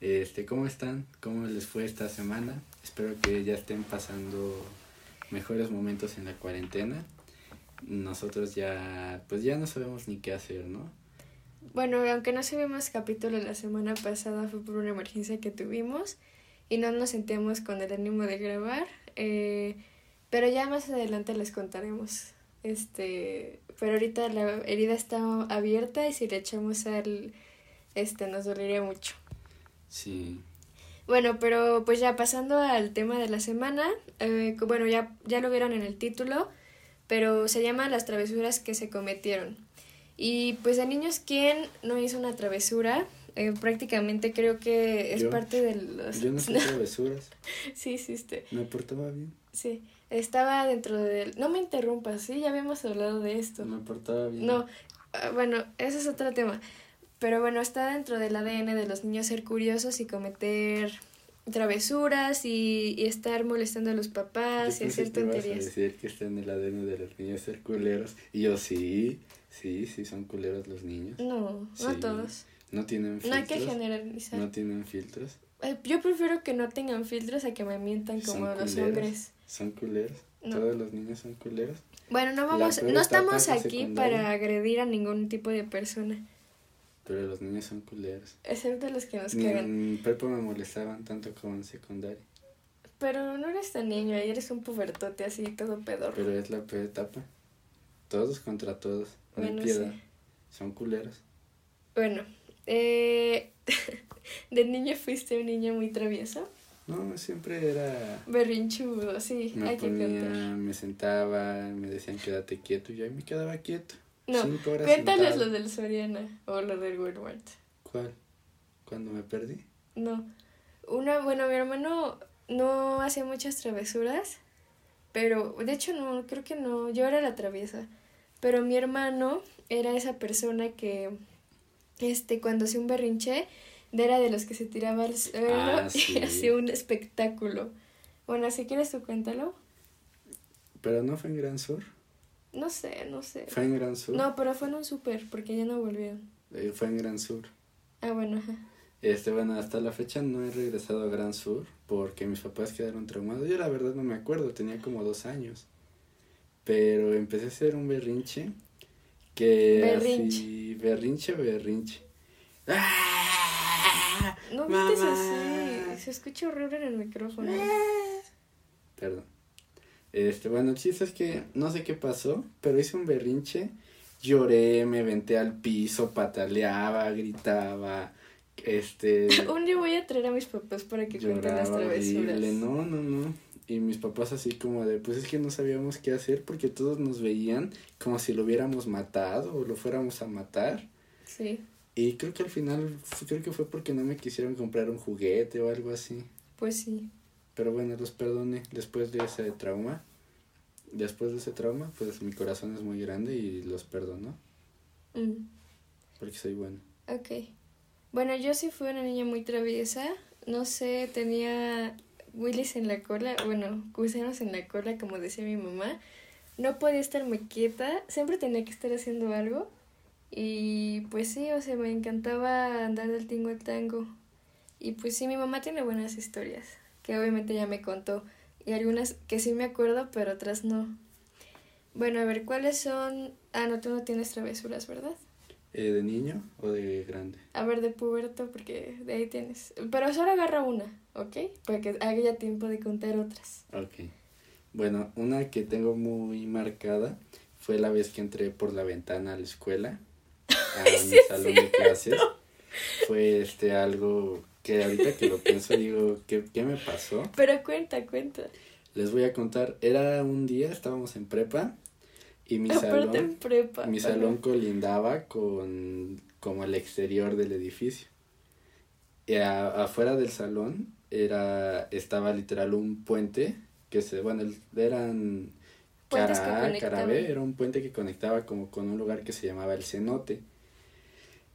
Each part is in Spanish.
Este, ¿cómo están? ¿Cómo les fue esta semana? Espero que ya estén pasando mejores momentos en la cuarentena. Nosotros ya, pues ya no sabemos ni qué hacer, ¿no? Bueno, aunque no subimos capítulo la semana pasada fue por una emergencia que tuvimos y no nos sentíamos con el ánimo de grabar, eh, pero ya más adelante les contaremos. Este, pero ahorita la herida está abierta y si le echamos sal, este, nos dolería mucho. Sí. Bueno, pero pues ya pasando al tema de la semana, eh, bueno, ya, ya lo vieron en el título, pero se llama Las travesuras que se cometieron. Y pues a niños, ¿quién no hizo una travesura? Eh, prácticamente creo que es parte de los... Yo no hice travesuras. sí, hiciste. Me portaba bien. Sí, estaba dentro del... No me interrumpas, sí, ya habíamos hablado de esto. Me portaba bien. No, ah, bueno, ese es otro tema. Pero bueno, está dentro del ADN de los niños ser curiosos y cometer travesuras y, y estar molestando a los papás y hacer tonterías. a decir que está en el ADN de los niños ser culeros. Y yo sí, sí, sí son culeros los niños. No, no todos. No tienen filtros. No hay que generalizar. No tienen filtros. Eh, yo prefiero que no tengan filtros a que me mientan como los hombres. ¿Son culeros? ¿Todos los niños son culeros? Bueno, no vamos, no estamos aquí para agredir a ningún tipo de persona. Pero los niños son culeros. Excepto los que nos Ni En prepa me molestaban tanto como en secundaria. Pero no eres tan niño, ahí eres un pubertote así, todo pedor. Pero es la peor etapa. Todos contra todos. No piedad. Son culeros. Bueno, eh, ¿de niño fuiste un niño muy travieso? No, siempre era... Berrinchudo, sí, me hay ponía, que Me sentaba, me decían quédate quieto y yo ahí me quedaba quieto. No, cuéntales lo del Soriana o lo del Walmart. ¿Cuál? ¿Cuándo me perdí? No. Una, bueno, mi hermano no hacía muchas travesuras, pero de hecho no, creo que no, yo era la traviesa. Pero mi hermano era esa persona que, este, cuando hacía un berrinche, era de los que se tiraba al suelo ah, y hacía un espectáculo. Bueno, si quieres tú cuéntalo. ¿Pero no fue en Gran Sur? No sé, no sé. ¿Fue en Gran Sur? No, pero fue en un súper, porque ya no volvieron. Eh, fue en Gran Sur. Ah, bueno, ajá. Este, bueno, hasta la fecha no he regresado a Gran Sur porque mis papás quedaron traumados. Yo la verdad no me acuerdo, tenía como dos años. Pero empecé a hacer un berrinche que berrinche. así... Berrinche, berrinche. ¡Ah! No me así, se escucha horrible en el micrófono. Perdón. Este, bueno, el chiste es que no sé qué pasó, pero hice un berrinche. Lloré, me venté al piso, pataleaba, gritaba. Este. un día voy a traer a mis papás para que cuenten las travesuras. No, no, no. Y mis papás así como de, pues es que no sabíamos qué hacer porque todos nos veían como si lo hubiéramos matado o lo fuéramos a matar. Sí. Y creo que al final, creo que fue porque no me quisieron comprar un juguete o algo así. Pues sí. Pero bueno, los perdoné después de ese trauma. Después de ese trauma, pues mi corazón es muy grande y los perdono. Mm. Porque soy bueno. Ok. Bueno, yo sí fui una niña muy traviesa. No sé, tenía Willis en la cola, bueno, gusanos en la cola, como decía mi mamá. No podía estarme quieta, siempre tenía que estar haciendo algo. Y pues sí, o sea, me encantaba andar del tingo al tango. Y pues sí, mi mamá tiene buenas historias que obviamente ya me contó. Y algunas que sí me acuerdo, pero otras no. Bueno, a ver, ¿cuáles son...? Ah, no, tú no tienes travesuras, ¿verdad? Eh, ¿De niño o de grande? A ver, de puberto, porque de ahí tienes. Pero solo agarra una, ¿ok? Para que haya tiempo de contar otras. Ok. Bueno, una que tengo muy marcada fue la vez que entré por la ventana a la escuela, a mi salón de clases. Fue este algo que ahorita que lo pienso digo, ¿qué, ¿qué me pasó? Pero cuenta, cuenta. Les voy a contar, era un día, estábamos en prepa y mi salón, mi salón colindaba con como el exterior del edificio. Y afuera del salón era, estaba literal un puente que se, bueno, eran Puentes que cara cara. B, era un puente que conectaba como con un lugar que se llamaba el cenote,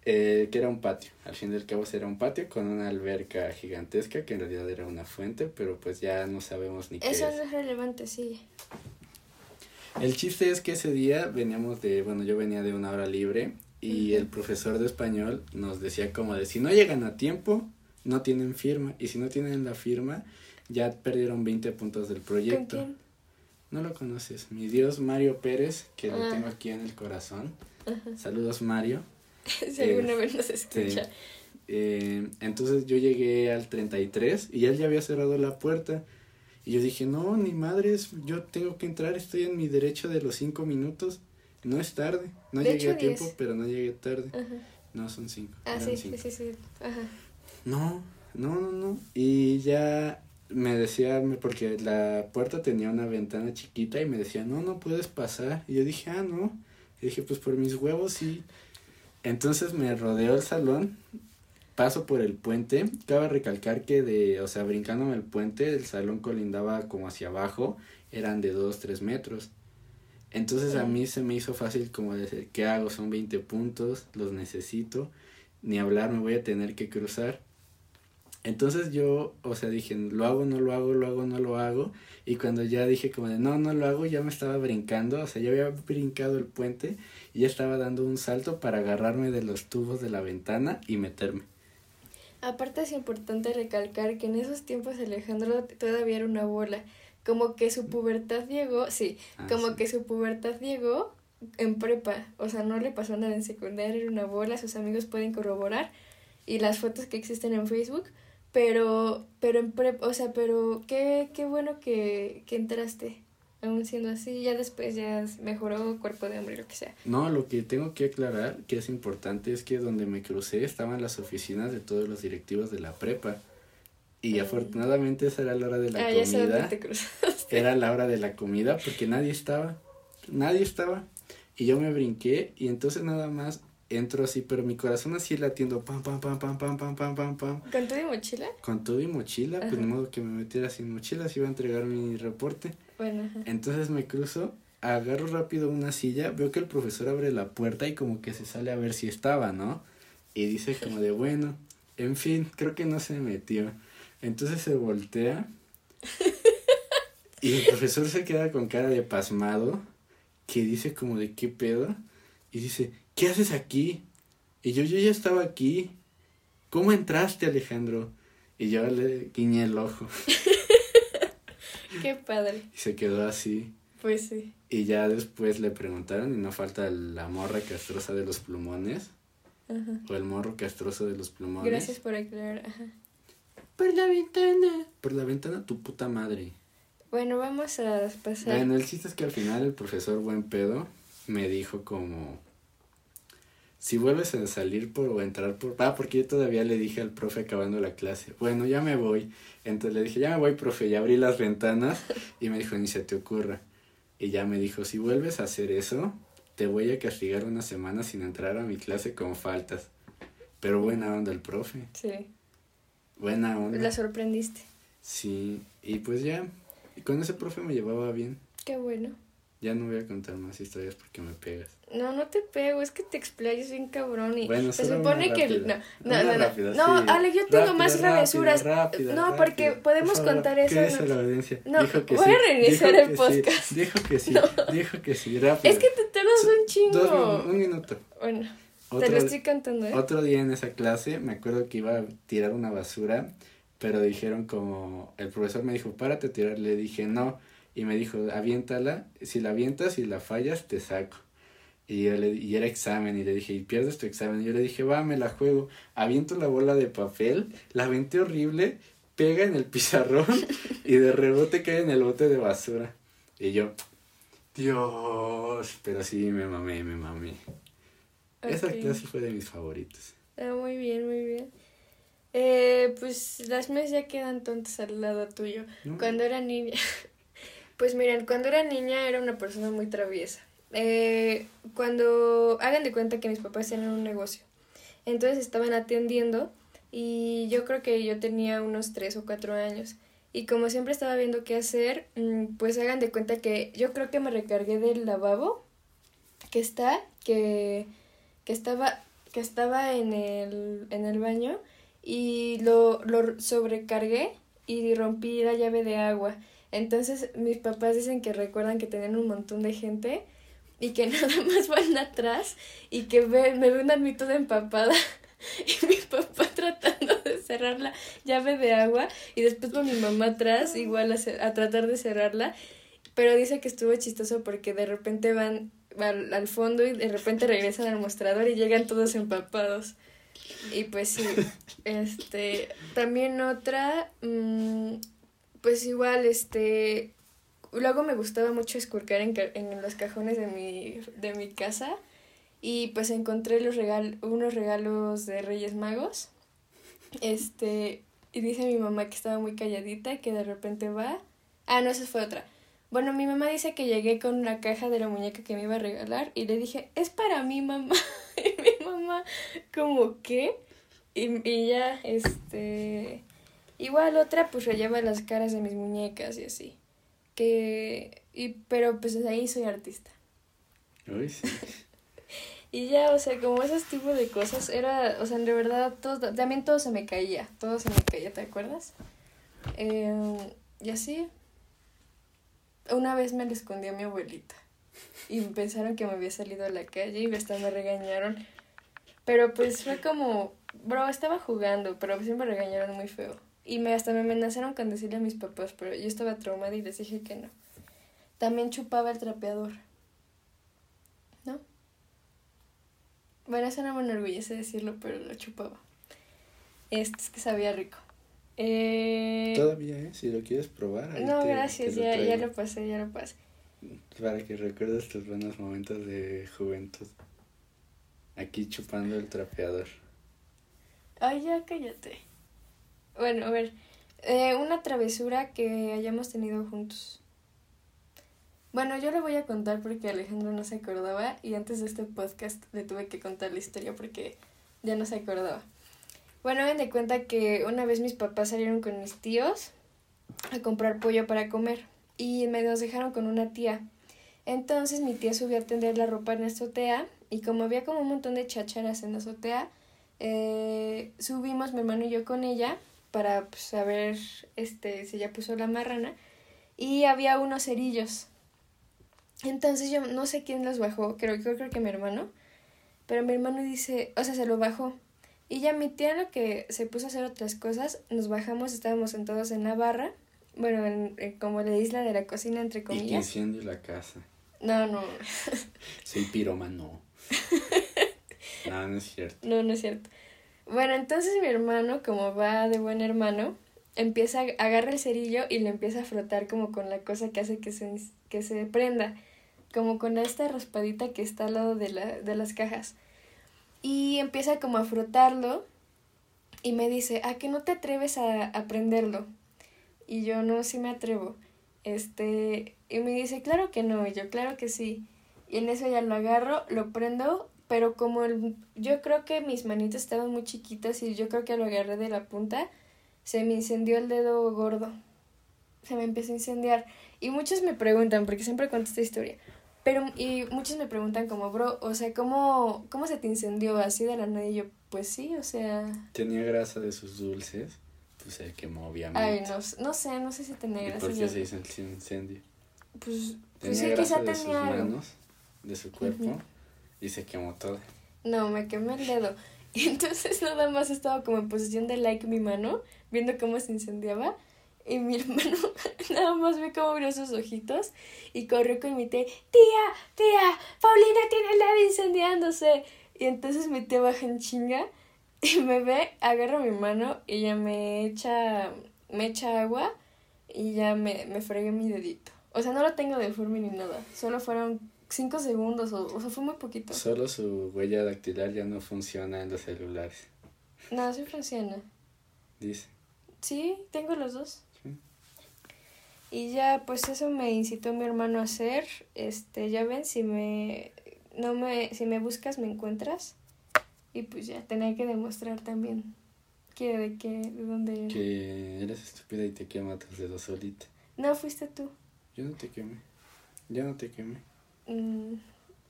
eh, que era un patio, al fin y al cabo era un patio con una alberca gigantesca que en realidad era una fuente, pero pues ya no sabemos ni qué Eso es. no es relevante, sí. El chiste es que ese día veníamos de, bueno, yo venía de una hora libre y Ujú. el profesor de español nos decía como de si no llegan a tiempo, no tienen firma y si no tienen la firma, ya perdieron 20 puntos del ¿Con proyecto. quién? No lo conoces, mi Dios Mario Pérez, que lo Ah. tengo aquí en el corazón. Ajá. Saludos Mario. si alguna vez nos escucha. Eh, entonces yo llegué al 33 y él ya había cerrado la puerta. Y yo dije, no, ni madres, yo tengo que entrar, estoy en mi derecho de los cinco minutos. No es tarde. No De llegué hecho, a tiempo, diez. pero no llegué tarde. Ajá. No, son cinco. Ah, eran sí, cinco. sí, sí, sí. Ajá. No, no, no, no. Y ya me decía, porque la puerta tenía una ventana chiquita y me decía, no, no puedes pasar. Y yo dije, ah, no. Y dije, pues por mis huevos sí. Entonces me rodeó el salón, paso por el puente. Cabe recalcar que de, o sea, brincándome el puente, el salón colindaba como hacia abajo, eran de dos, tres metros. Entonces a mí se me hizo fácil como decir, ¿qué hago? Son 20 puntos, los necesito, ni hablar, me voy a tener que cruzar. Entonces yo, o sea, dije, lo hago, no lo hago, lo hago, no lo hago. Y cuando ya dije como de, no, no lo hago, ya me estaba brincando, o sea, ya había brincado el puente y ya estaba dando un salto para agarrarme de los tubos de la ventana y meterme. Aparte es importante recalcar que en esos tiempos Alejandro todavía era una bola. Como que su pubertad llegó, sí, Ah, como sí. que su pubertad llegó en prepa. O sea, no le pasó nada en secundaria, era una bola, sus amigos pueden corroborar. Y las fotos que existen en Facebook. Pero, pero en prepa, o sea, pero qué, qué bueno que, que entraste. Aún siendo así, ya después ya mejoró cuerpo de hombre, lo que sea. No, lo que tengo que aclarar, que es importante, es que donde me crucé estaban las oficinas de todos los directivos de la prepa. Y Ah. afortunadamente esa era la hora de la ah, ya sé dónde comida. te cruzaste. Era la hora de la comida porque nadie estaba. Nadie estaba. Y yo me brinqué y entonces nada más entro así, pero mi corazón así latiendo pam, pam, pam, pam, pam, pam, pam, pam, pam. ¿Con tu mochila? Con todo y mochila, pues Ajá. de modo que me metiera sin mochila, si iba a entregar mi reporte. Bueno, ajá. Entonces me cruzo, agarro rápido una silla, veo que el profesor abre la puerta y como que se sale a ver si estaba, ¿no? Y dice como de bueno, en fin, creo que no se metió. Entonces se voltea y el profesor se queda con cara de pasmado, que dice como de qué pedo, y dice, ¿qué haces aquí? Y yo, yo ya estaba aquí. ¿Cómo entraste, Alejandro? Y yo le guiñé el ojo Qué padre. y se quedó así. Pues sí. Y ya después le preguntaron y no falta la morra castrosa de los plumones Ajá. o el morro castroso de los plumones. Gracias por aclarar. Ajá. Por la ventana. Por la ventana tu puta madre. Bueno, vamos a pasar. Bueno, el chiste es que al final el profesor buen pedo me dijo como si vuelves a salir por o entrar por ah porque yo todavía le dije al profe acabando la clase bueno ya me voy entonces le dije ya me voy profe y abrí las ventanas y me dijo ni se te ocurra y ya me dijo si vuelves a hacer eso te voy a castigar una semana sin entrar a mi clase con faltas pero buena onda el profe Sí. buena onda La sorprendiste. sí y pues ya y con ese profe me llevaba bien Qué bueno. Ya no voy a contar más historias porque me pegas No, no te pego, es que te explayas bien cabrón y Bueno, se supone que rápida. no, no, no, rápida, no, sí. Ale, yo tengo Rápida, más travesuras. no, porque podemos Por favor, contar eso. Cállese ¿no? la audiencia. No, dijo que voy sí. a reiniciar el podcast. Sí, dijo que sí, No. dijo que sí, rápido. Es que te tardas un chingo. Dos un minuto. Bueno, te lo estoy cantando, ¿eh? otro día en esa clase me acuerdo que iba a tirar una basura, pero dijeron como, el profesor me dijo, párate a tirar, le dije no, y me dijo, aviéntala, si la avientas y la fallas, te saco. Y, yo le, y era examen, y le dije, y pierdes tu examen. Y yo le dije, va, me la juego. Aviento la bola de papel, la aventé horrible, pega en el pizarrón y de rebote cae en el bote de basura. Y yo, Dios, pero sí, me mamé, me mamé. Esa clase fue de mis favoritos. Ah, muy bien, muy bien. Eh, pues las mías ya quedan tontas al lado tuyo. ¿no? Cuando era niña, pues miren, cuando era niña era una persona muy traviesa. Eh, cuando hagan de cuenta que mis papás tenían un negocio, entonces estaban atendiendo, y yo creo que yo tenía unos tres o cuatro años. Y como siempre estaba viendo qué hacer, mm, pues hagan de cuenta que yo creo que me recargué del lavabo que está, que, que estaba, que estaba en el, en el baño y lo, lo sobrecargué y rompí la llave de agua. Entonces mis papás dicen que recuerdan que tenían un montón de gente y que nada más van atrás y que ve, me ven a mí toda empapada y mi papá tratando de cerrar la llave de agua y después con mi mamá atrás igual a, a tratar de cerrarla pero dice que estuvo chistoso porque de repente van al, al fondo y de repente regresan al mostrador y llegan todos empapados. Y pues sí este también otra mmm, pues igual este luego me gustaba mucho escurcar en, en los cajones de mi, de mi casa y pues encontré los regal unos regalos de Reyes Magos. Este, y dice mi mamá que estaba muy calladita que de repente va. Ah, no, esa fue otra. Bueno, mi mamá dice que llegué con una caja de la muñeca que me iba a regalar y le dije, es para mi mamá. y mi mamá, como, ¿qué? Y, y ya, este. Igual otra, pues relleva las caras de mis muñecas y así. Que. Y, pero pues ahí soy artista. Uy, sí. Y ya, o sea, como esos tipos de cosas, era, o sea, de verdad, todo, también todo se me caía, todo se me caía, ¿te acuerdas? Eh, y así, una vez me le escondí a mi abuelita y pensaron que me había salido a la calle y hasta me regañaron. Pero pues fue como, bro, estaba jugando, pero me regañaron muy feo. Y me, hasta me amenazaron con decirle a mis papás, pero yo estaba traumada y les dije que no. También chupaba el trapeador. ¿No? Bueno, eso no me enorgullece decirlo, pero lo chupaba. Este es que sabía rico. Eh... Todavía, ¿eh? Si lo quieres probar. Ahí no, te, gracias, te ya, ya lo pasé, ya lo pasé. Para que recuerdes tus buenos momentos de juventud. Aquí chupando el trapeador. Ay, ya cállate. Bueno, a ver. Eh, una travesura que hayamos tenido juntos. Bueno, yo le voy a contar porque Alejandro no se acordaba y antes de este podcast le tuve que contar la historia porque ya no se acordaba. Bueno, ven de cuenta que una vez mis papás salieron con mis tíos a comprar pollo para comer y me nos dejaron con una tía. Entonces mi tía subió a tender la ropa en la azotea y como había como un montón de chacharas en la azotea, eh, subimos mi hermano y yo con ella para pues, saber este, si ella puso la marrana y había unos cerillos entonces yo no sé quién los bajó, creo, creo, creo que mi hermano. Pero mi hermano dice, o sea, se lo bajó. Y ya mi tía lo que se puso a hacer otras cosas, nos bajamos, estábamos sentados en la barra, bueno, en, como la isla de la cocina, entre comillas. Y que la casa. No, no. Soy piromano. no, no es cierto. No, no es cierto. Bueno, entonces mi hermano, como va de buen hermano, empieza, agarra el cerillo y le empieza a frotar como con la cosa que hace que se, que se prenda como con esta raspadita que está al lado de, la, de las cajas. Y empieza como a frotarlo y me dice, ¿a que no te atreves a, a prenderlo? Y yo, no, sí me atrevo. Este, y me dice, claro que no, y yo, claro que sí. Y en eso ya lo agarro, lo prendo, pero como el, yo creo que mis manitas estaban muy chiquitas y yo creo que lo agarré de la punta, se me incendió el dedo gordo. Se me empezó a incendiar. Y muchos me preguntan, porque siempre cuento esta historia, pero, y muchos me preguntan como, bro, o sea, ¿cómo, cómo se te incendió así de la nada? Y yo, pues sí, o sea... ¿Tenía grasa de sus dulces? Pues se quemó, obviamente. Ay, no, no sé, no sé si tenía grasa. ¿Y por qué se hizo el incendio? Pues, pues sí, quizá tenía de sus manos, de su cuerpo, y se quemó todo. No, me quemé el dedo. Y entonces nada más estaba como en posición de like mi mano, viendo cómo se incendiaba. Y mi hermano nada más ve cómo abrió sus ojitos y corrió con mi tía, tía, tía, Paulina tiene el lado incendiándose. Y entonces mi tía baja en chinga y me ve, agarra mi mano y ya me echa, me echa agua y ya me, me fregué mi dedito. O sea, no lo tengo deforme ni nada, solo fueron cinco segundos, o, o sea, fue muy poquito. Solo su huella dactilar ya no funciona en los celulares. No, sí funciona. Dice. Sí, tengo los dos. Y ya, pues eso me incitó mi hermano a hacer. Este, ya ven, si me no me si me buscas me encuentras. Y pues ya tenía que demostrar también ¿Qué? ¿De qué? ¿De dónde era? Que eres estúpida y te quema tus dedos solita. No, fuiste tú. Yo no te quemé. Yo no te quemé. Mm,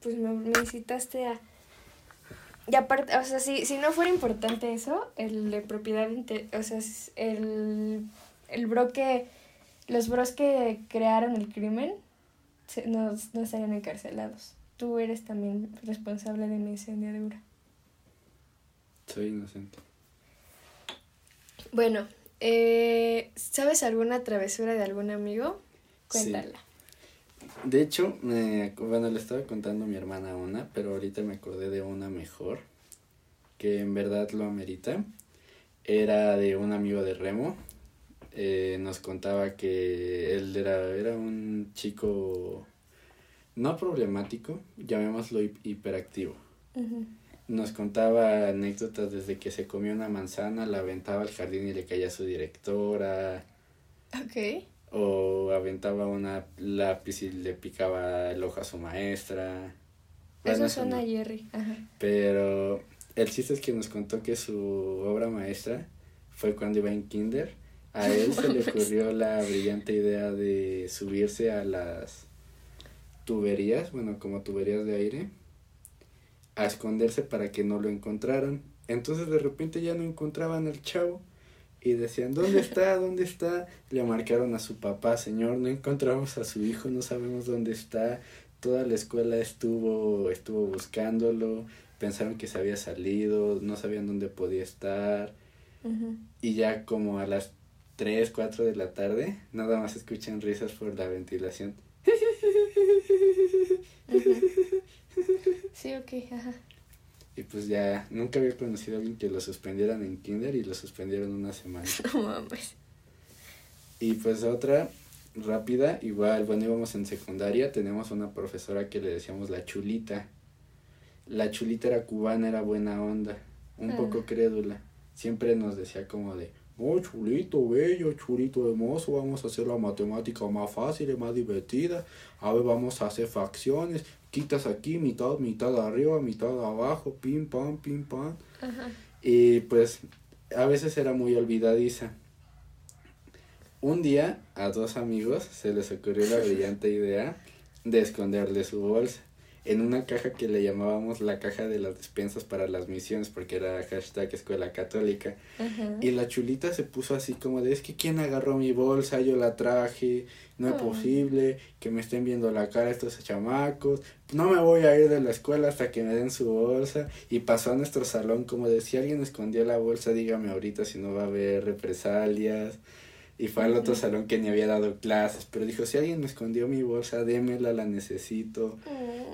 pues me, me incitaste a... Y aparte, o sea, si, si no fuera importante eso, el de propiedad, o sea, el, el bro que, los bros que crearon el crimen se- no, no estarían encarcelados. Tú eres también responsable de mi incendiadura. Soy inocente. Bueno, eh, ¿sabes alguna travesura de algún amigo? Sí. De hecho, me, bueno, le estaba contando a mi hermana una, pero ahorita me acordé de una mejor, que en verdad lo amerita. Era de un amigo de Remo. Eh, nos contaba que él era, era un chico no problemático, llamémoslo hi- hiperactivo. Nos contaba anécdotas desde que se comió una manzana, la aventaba al jardín y le caía a su directora, Ok. O aventaba una lápiz y le picaba el ojo a su maestra. Eso suena a Jerry. Ajá. Pero el chiste es que nos contó que su obra maestra fue cuando iba en kinder. A él se le ocurrió la brillante idea de subirse a las tuberías, bueno, como tuberías de aire, a esconderse para que no lo encontraran. Entonces de repente ya no encontraban al chavo y decían, ¿dónde está? ¿Dónde está? Le marcaron a su papá, señor, no encontramos a su hijo, no sabemos dónde está. Toda la escuela estuvo, estuvo buscándolo, pensaron que se había salido, no sabían dónde podía estar. Y ya como a las 3, 4 de la tarde, nada más escuchan risas por la ventilación. Sí, ok, ajá. Y pues ya nunca había conocido a alguien que lo suspendieran en kinder y lo suspendieron una semana. No mames. Y pues otra rápida, igual, bueno, íbamos en secundaria, tenemos una profesora que le decíamos la chulita. La chulita era cubana, era buena onda, un Ah. poco crédula. Siempre nos decía como de, oh, chulito, bello, chulito hermoso, vamos a hacer la matemática más fácil y más divertida. A ver, vamos a hacer fracciones. Quitas aquí, mitad, mitad arriba, mitad abajo, pim, pam, pim, pam. Ajá. Y pues a veces era muy olvidadiza. Un día a dos amigos se les ocurrió la brillante idea de esconderle su bolsa en una caja que le llamábamos la caja de las despensas para las misiones porque era hashtag escuela católica. Y la chulita se puso así como de, es que ¿quién agarró mi bolsa? Yo la traje, no es Ah. posible que me estén viendo la cara estos chamacos, no me voy a ir de la escuela hasta que me den su bolsa. Y pasó a nuestro salón como de, si alguien escondió la bolsa, dígame ahorita si no va a haber represalias. Y fue al otro salón que ni había dado clases, pero dijo, si alguien me escondió mi bolsa, démela, la necesito.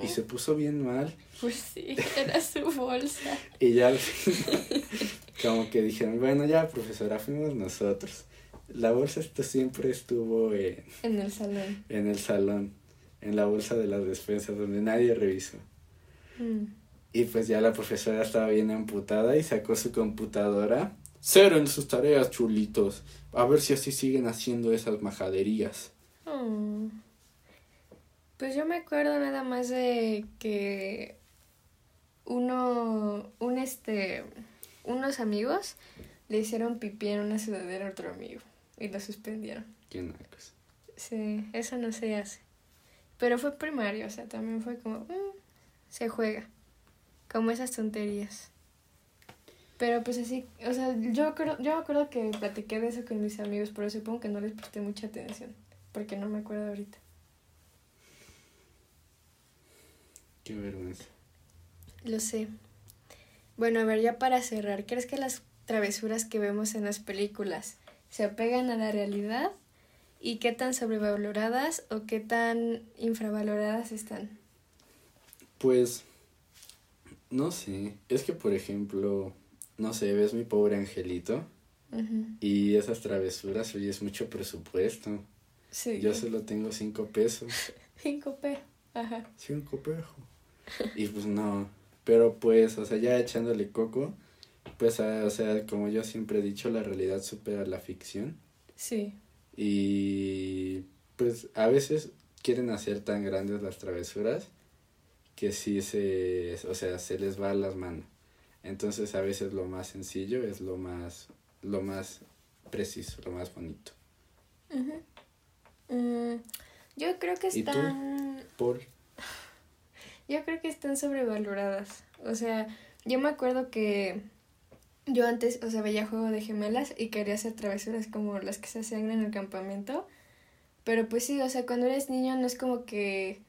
Y se puso bien mal. Pues sí, era su bolsa. Y ya al final, como que dijeron, bueno, ya profesora, fuimos nosotros. La bolsa esto siempre estuvo en, En el salón. en el salón, en la bolsa de las despensas, donde nadie revisó. Mm. Y pues ya la profesora estaba bien amputada y sacó su computadora. Cero en sus tareas, chulitos. A ver si así siguen haciendo esas majaderías. Mm. Pues yo me acuerdo nada más de que uno, un este, unos amigos le hicieron pipí en una sudadera a otro amigo y lo suspendieron. Qué nacos. Sí, eso no se hace. Pero fue primario, o sea, también fue como, mm, se juega, como esas tonterías. Pero pues así, o sea, yo creo, yo me acuerdo que platiqué de eso con mis amigos, pero supongo que no les presté mucha atención, porque no me acuerdo ahorita. Qué vergüenza. Lo sé. Bueno, a ver, ya para cerrar, ¿crees que las travesuras que vemos en las películas se apegan a la realidad? ¿Y qué tan sobrevaloradas o qué tan infravaloradas están? Pues, no sé. Es que, por ejemplo, no sé, ves mi pobre angelito y esas travesuras, oye, es mucho presupuesto. Sí. Yo solo tengo cinco pesos. 5P. Ajá. Cinco pesos. Y pues no. Pero pues, o sea, ya echándole coco, pues, ah, o sea, como yo siempre he dicho, la realidad supera la ficción. Sí. Y pues a veces quieren hacer tan grandes las travesuras que sí se, o sea, se les va a las manos. Entonces a veces lo más sencillo es lo más lo más preciso, lo más bonito. Mm, yo creo que ¿Y tú? están... Paul. Yo creo que están sobrevaloradas. O sea, yo me acuerdo que yo antes, o sea, veía juego de gemelas y quería hacer travesuras como las que se hacían en el campamento. Pero pues sí, o sea, cuando eres niño no es como que...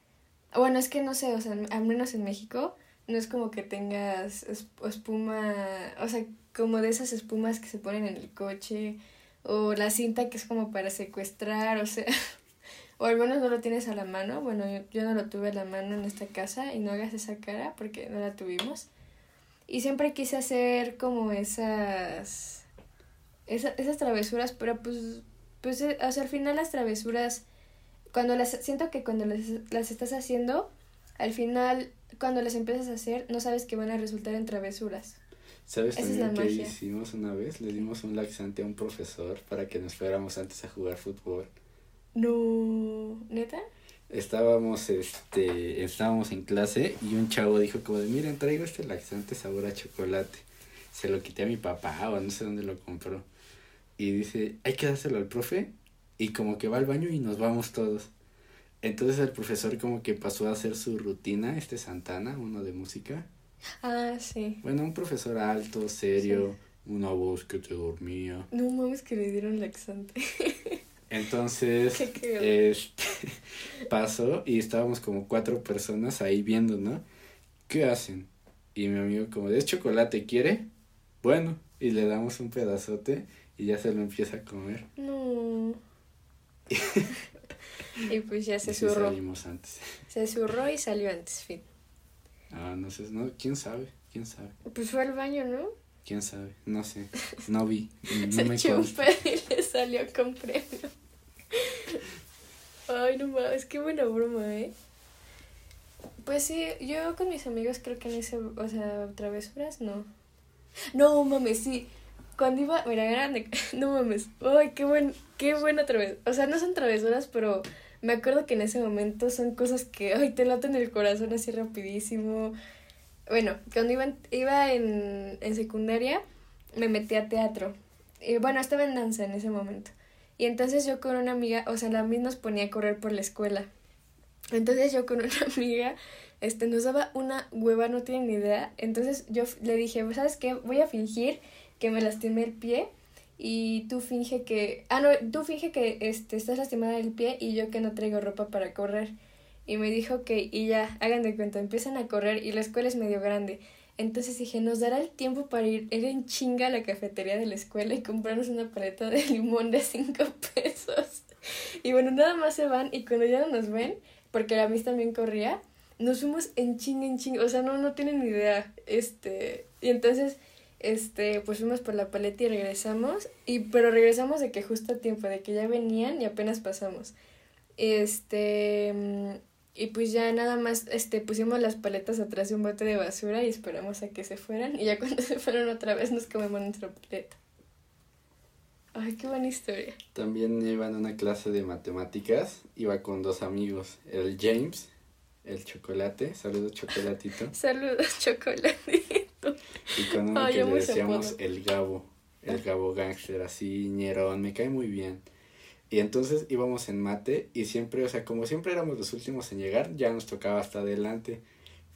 Bueno, es que no sé, o sea, al menos en México, no es como que tengas es- espuma, o sea, como de esas espumas que se ponen en el coche, o la cinta que es como para secuestrar, o sea, o al menos no lo tienes a la mano. Bueno, yo, yo no lo tuve a la mano en esta casa y no hagas esa cara porque no la tuvimos. Y siempre quise hacer como esas, esa- esas travesuras, pero pues, pues, eh, o sea, al final las travesuras, cuando las, siento que cuando las, las estás haciendo, al final, cuando las empiezas a hacer, no sabes que van a resultar en travesuras. ¿Sabes Esa es también magia. hicimos una vez? Le dimos un laxante a un profesor para que nos fuéramos antes a jugar fútbol. No, ¿neta? Estábamos, este, estábamos en clase y un chavo dijo como de, miren, traigo este laxante sabor a chocolate. Se lo quité a mi papá o no sé dónde lo compró. Y dice, hay que dárselo al profe. Y como que va al baño y nos vamos todos. Entonces el profesor como que pasó a hacer su rutina, este Santana, uno de música. Ah, sí. Bueno, un profesor alto, serio, una voz que te dormía. No mames que le dieron laxante. Entonces, Qué este, pasó y estábamos como cuatro personas ahí viendo, ¿no? ¿Qué hacen? Y mi amigo como, ¿es chocolate? ¿Quiere? Bueno, y le damos un pedazote y ya se lo empieza a comer. No. y pues ya se zurró. salimos antes. Se zurró y salió antes, fin. Ah, no sé, no, quién sabe, quién sabe, Pues fue al baño, ¿no? quién sabe, no sé, no vi, no se me echó un consta. pedo y le salió con premio. Ay, no mames, qué buena broma, ¿eh? Pues sí, yo con mis amigos creo que no hice, o sea, travesuras, no. No mames, sí. Cuando iba, mira, eran de- no mames, ay, qué buen, qué buena travesura. O sea, no son travesuras, pero me acuerdo que en ese momento son cosas que, ay, te laten el corazón así rapidísimo. Bueno, cuando iba en, iba en, en secundaria, me metí a teatro. Y bueno, estaba en danza en ese momento. Y entonces yo con una amiga, o sea, la misma nos ponía a correr por la escuela. Entonces yo con una amiga, este, nos daba una hueva, no tienen ni idea. Entonces yo le dije, ¿sabes qué? Voy a fingir que me lastimé el pie y tú finge que, ah, no, tú finge que este, estás lastimada del pie y yo que no traigo ropa para correr. Y me dijo que, y ya, hagan de cuenta, empiezan a correr y la escuela es medio grande. Entonces dije, nos dará el tiempo para ir, ir en chinga a la cafetería de la escuela y comprarnos una paleta de limón de cinco pesos. Y bueno, nada más se van y cuando ya no nos ven, porque la Miss también corría, nos fuimos en chinga, en chinga, o sea, no, no tienen ni idea, este, y entonces, este, pues fuimos por la paleta y regresamos, y, pero regresamos de que justo a tiempo, de que ya venían y apenas pasamos, este, y pues ya nada más, este, pusimos las paletas atrás de un bote de basura y esperamos a que se fueran, y ya cuando se fueron otra vez nos comemos nuestra paleta. Ay, qué buena historia. También iba en una clase de matemáticas, iba con dos amigos, el James, el chocolate, saludos chocolatito, Saludos, chocolatito. Y con uno Ay, que le decíamos el Gabo, el Gabo Gangster, así ñerón, me cae muy bien. Y entonces íbamos en mate y siempre, o sea, como siempre éramos los últimos en llegar, ya nos tocaba hasta adelante.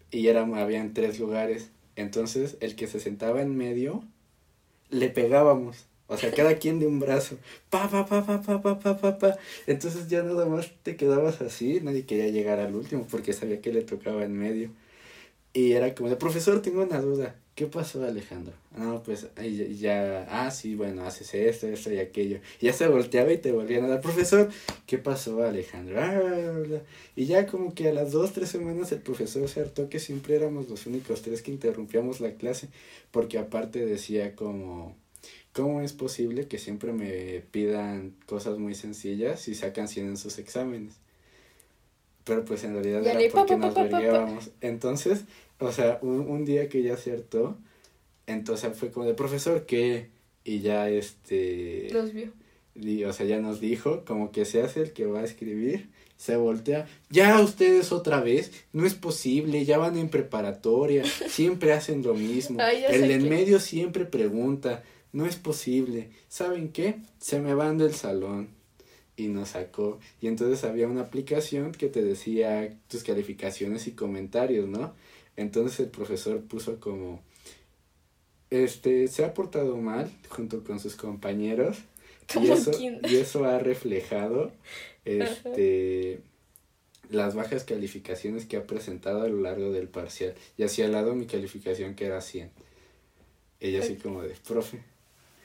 Y éramos, habían tres lugares. Entonces, el que se sentaba en medio, le pegábamos. O sea, cada quien de un brazo. Pa, pa, pa, pa, pa, pa, pa, pa, pa. Entonces ya nada más te quedabas así. Nadie quería llegar al último porque sabía que le tocaba en medio. Y era como de, profesor, tengo una duda. ¿Qué pasó, Alejandro? No, pues ahí ya, ya- ah, sí, bueno, haces esto, esto y aquello. Y ya se volteaba y te volvían a dar, profesor, ¿qué pasó, Alejandro? Ah. Y ya como que a las dos, tres semanas el profesor se hartó que siempre éramos los únicos tres que interrumpíamos la clase, porque aparte decía como, ¿cómo es posible que siempre me pidan cosas muy sencillas y sacan 100 en sus exámenes? Pero pues en realidad Y era pa, porque pa, pa, nos vergueábamos. Entonces, o sea, un, un día que ya acertó, entonces fue como de profesor que, y ya este, Los vio. di- o sea, ya nos dijo, como que se hace el que va a escribir, se voltea, ya ustedes otra vez, no es posible, ya van en preparatoria, siempre hacen lo mismo, Ay, el en medio siempre pregunta, no es posible. ¿Saben qué? Se me van del salón. Y nos sacó. Y entonces había una aplicación que te decía tus calificaciones y comentarios, ¿no? Entonces el profesor puso como, este, se ha portado mal junto con sus compañeros. Y eso, y eso ha reflejado, este, las bajas calificaciones que ha presentado a lo largo del parcial. Y hacia al lado mi calificación que era 100. Ella así como de, profe.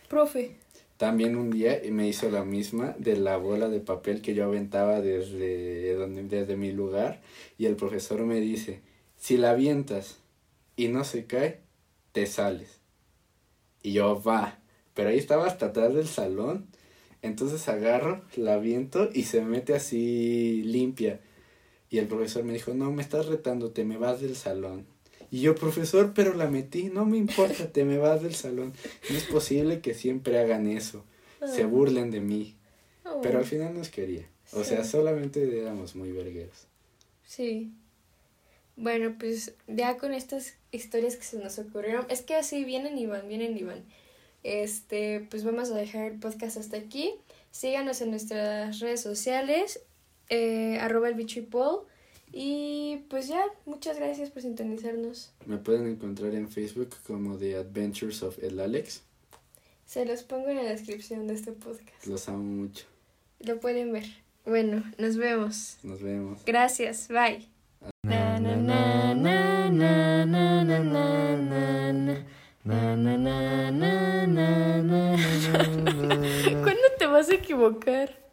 Profe. También un día me hizo la misma de la bola de papel que yo aventaba desde, donde, desde mi lugar y el profesor me dice, si la avientas y no se cae, te sales. Y yo, va, pero ahí estaba hasta atrás del salón, entonces agarro, la aviento y se mete así limpia. Y el profesor me dijo, no, me estás retando, te me vas del salón. Y yo, profesor, pero la metí, no me importa, te me vas del salón. No es posible que siempre hagan eso, se ah. burlen de mí. Ah, pero al final nos quería. O sea, solamente éramos muy vergueros. Sí. Bueno, pues ya con estas historias que se nos ocurrieron, es que así vienen y van, vienen y van. Este, pues vamos a dejar el podcast hasta aquí. Síganos en nuestras redes sociales, eh, arroba el bicho y Paul. Y pues ya, muchas gracias por sintonizarnos. Me pueden encontrar en Facebook como The Adventures of El Alex. Se los pongo en la descripción de este podcast. Los amo mucho. Lo pueden ver. Bueno, nos vemos. Nos vemos. Gracias, bye. ¿Cuándo te vas a equivocar?